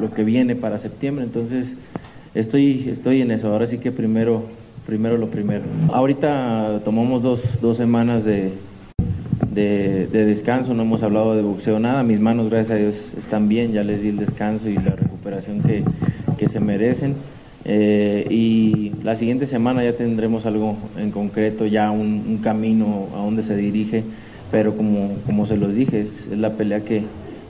Speaker 13: lo que viene para septiembre, entonces estoy, estoy en eso, ahora sí que primero, primero lo primero. Ahorita tomamos dos, dos semanas de de, descanso, no hemos hablado de boxeo nada, mis manos gracias a Dios están bien, ya les di el descanso y la recuperación que, se merecen. Eh, y la siguiente semana ya tendremos algo en concreto, ya un, camino a donde se dirige, pero como, como se los dije, es, la pelea que,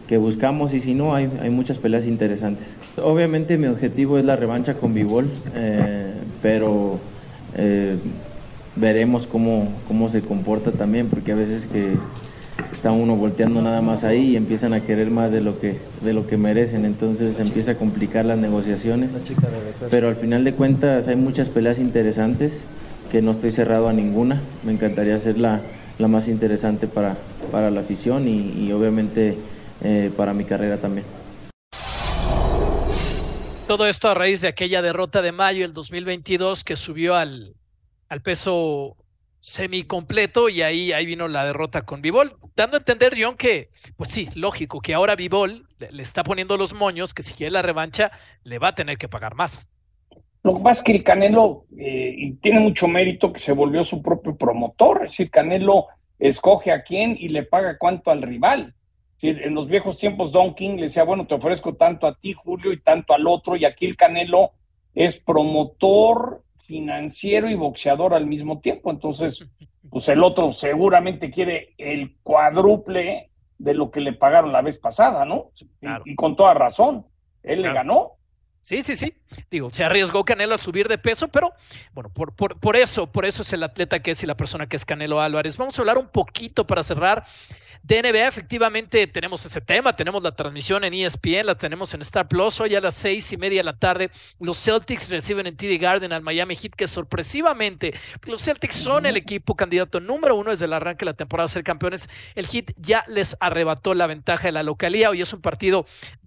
Speaker 13: que, buscamos y si no, hay, hay, muchas peleas interesantes. Obviamente mi objetivo es la revancha con Bivol, eh, pero... Eh, veremos cómo, cómo se comporta también, porque a veces que está uno volteando nada más ahí y empiezan a querer más de lo que, de lo que merecen, entonces empieza a complicar las negociaciones. Pero al final de cuentas hay muchas peleas interesantes, que no estoy cerrado a ninguna, me encantaría la, la más interesante para, para la afición y, obviamente eh, para mi carrera también.
Speaker 4: Todo esto a raíz de aquella derrota de mayo del 2022 que subió al al peso semicompleto y ahí, ahí vino la derrota con Vivol, dando a entender, John, que, pues sí, lógico, que ahora Vivol le, está poniendo los moños, que si quiere la revancha, le va a tener que pagar más.
Speaker 5: Lo que pasa es que el Canelo, eh, y tiene mucho mérito que se volvió su propio promotor, es decir, Canelo escoge a quién y le paga cuánto al rival. en los viejos tiempos Don King le decía, bueno, te ofrezco tanto a ti, Julio, y tanto al otro, y aquí el Canelo es promotor, financiero y boxeador al mismo tiempo. Entonces, pues el otro seguramente quiere el cuádruple de lo que le pagaron la vez pasada, ¿no? Y, con toda razón. Él le ganó.
Speaker 4: Sí, sí, sí. Digo, se arriesgó Canelo a subir de peso, pero bueno, por, por, por eso, por eso es el atleta que es y la persona que es Canelo Álvarez. Vamos a hablar un poquito para cerrar de NBA, efectivamente tenemos ese tema, tenemos la transmisión en ESPN, la tenemos en Star Plus, hoy a las seis y media de la tarde, los Celtics reciben en TD Garden al Miami Heat, que sorpresivamente, los Celtics son el equipo candidato número uno desde el arranque de la temporada a ser campeones, el Heat ya les arrebató la ventaja de la localía, hoy es un partido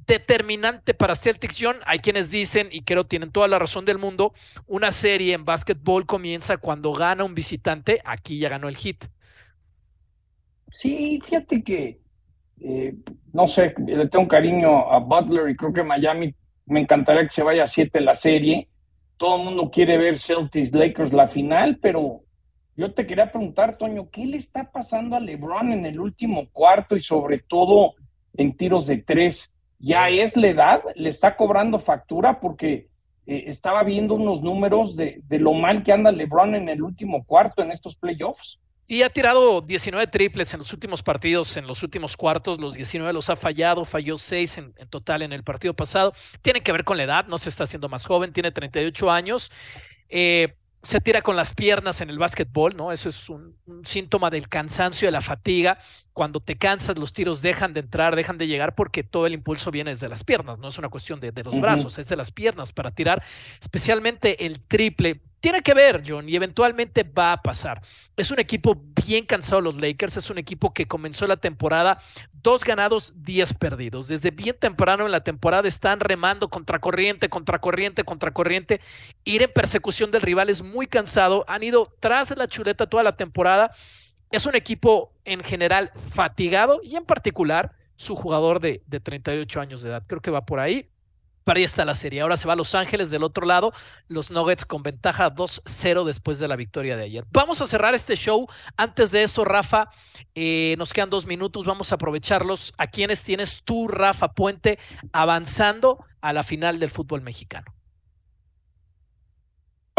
Speaker 4: determinante para Celtics John. Hay quienes dicen, y creo tienen toda la razón del mundo, una serie en básquetbol comienza cuando gana un visitante. Aquí ya ganó el hit.
Speaker 5: Sí, fíjate que, eh, no sé, le tengo un cariño a Butler y creo que Miami me encantaría que se vaya a siete la serie. Todo el mundo quiere ver Celtics Lakers la final, pero yo te quería preguntar, Toño, ¿qué le está pasando a LeBron en el último cuarto y sobre todo en tiros de tres? ¿Ya es la edad? ¿Le está cobrando factura? Porque eh, estaba viendo unos números de, de lo mal que anda LeBron en el último cuarto en estos playoffs.
Speaker 4: Sí, ha tirado 19 triples en los últimos partidos, en los últimos cuartos, los 19 los ha fallado, falló 6 en, total en el partido pasado. Tiene que ver con la edad, no se está haciendo más joven, tiene 38 años. Eh, se tira con las piernas en el básquetbol, ¿no? Eso es un, síntoma del cansancio, de la fatiga. Cuando te cansas, los tiros dejan de entrar, dejan de llegar porque todo el impulso viene desde las piernas, no es una cuestión de, los brazos, es de las piernas para tirar, especialmente el triple tiene que ver, John, y eventualmente va a pasar. Es un equipo bien cansado los Lakers, es un equipo que comenzó la temporada dos ganados, diez perdidos. Desde bien temprano en la temporada están remando contracorriente, contracorriente, contracorriente. Ir en persecución del rival es muy cansado, han ido tras la chuleta toda la temporada. Es un equipo en general fatigado y en particular su jugador de, de 38 años de edad. Creo que va por ahí. Para ahí está la serie. Ahora se va a Los Ángeles del otro lado. Los Nuggets con ventaja 2-0 después de la victoria de ayer. Vamos a cerrar este show. Antes de eso, Rafa, eh, nos quedan dos minutos. Vamos a aprovecharlos. ¿A quiénes tienes tú, Rafa Puente, avanzando a la final del fútbol mexicano?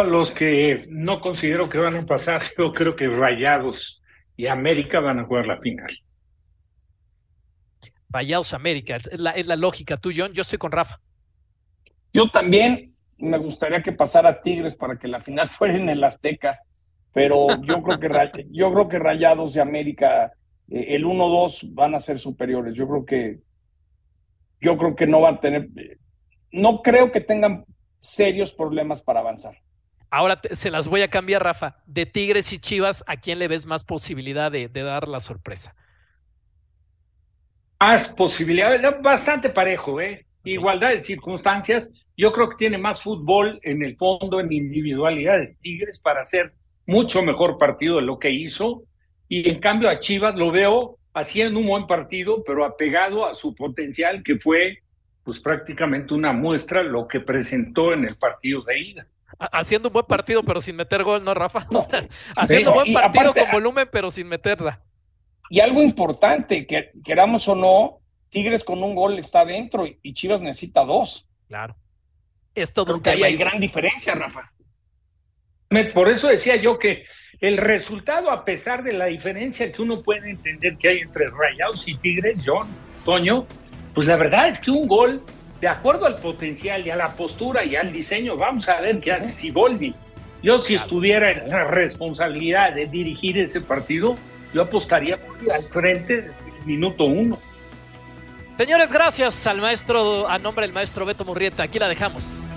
Speaker 6: los que no considero que van a pasar, yo creo que Rayados y América van a jugar la final.
Speaker 4: Rayados América, es la, es la lógica. Tú, John, yo estoy con Rafa.
Speaker 5: Yo también me gustaría que pasara Tigres para que la final fuera en el Azteca, pero yo creo que, yo creo que Rayados y América, eh, el 1-2 van a ser superiores. Yo creo que yo creo que no van a tener, no creo que tengan serios problemas para avanzar.
Speaker 4: Ahora se las voy a cambiar, Rafa. De Tigres y Chivas, ¿a quién le ves más posibilidad de, dar la sorpresa?
Speaker 6: Más posibilidad, bastante parejo, ¿eh? Igualdad de circunstancias. Yo creo que tiene más fútbol en el fondo, en individualidades Tigres para hacer mucho mejor partido de lo que hizo. Y en cambio a Chivas lo veo haciendo un buen partido, pero apegado a su potencial, que fue pues prácticamente una muestra lo que presentó en el partido de ida.
Speaker 4: Haciendo un buen partido, pero sin meter gol, ¿no, Rafa? haciendo un buen partido con volumen, pero sin meterla.
Speaker 5: Y algo importante, que queramos o no, Tigres con un gol está dentro y Chivas necesita dos.
Speaker 4: Claro. Es todo
Speaker 5: ahí hay gran diferencia, Rafa.
Speaker 6: Por eso decía yo que el resultado, a pesar de la diferencia que uno puede entender que hay entre Rayados y Tigres, John, Toño, pues la verdad es que un gol, de acuerdo al potencial y a la postura y al diseño, vamos a ver que hace Siboldi. Yo si estuviera en la responsabilidad de dirigir ese partido, yo apostaría al frente desde el minuto uno.
Speaker 4: Señores, gracias al maestro, a nombre del maestro Beto Murrieta. Aquí la dejamos.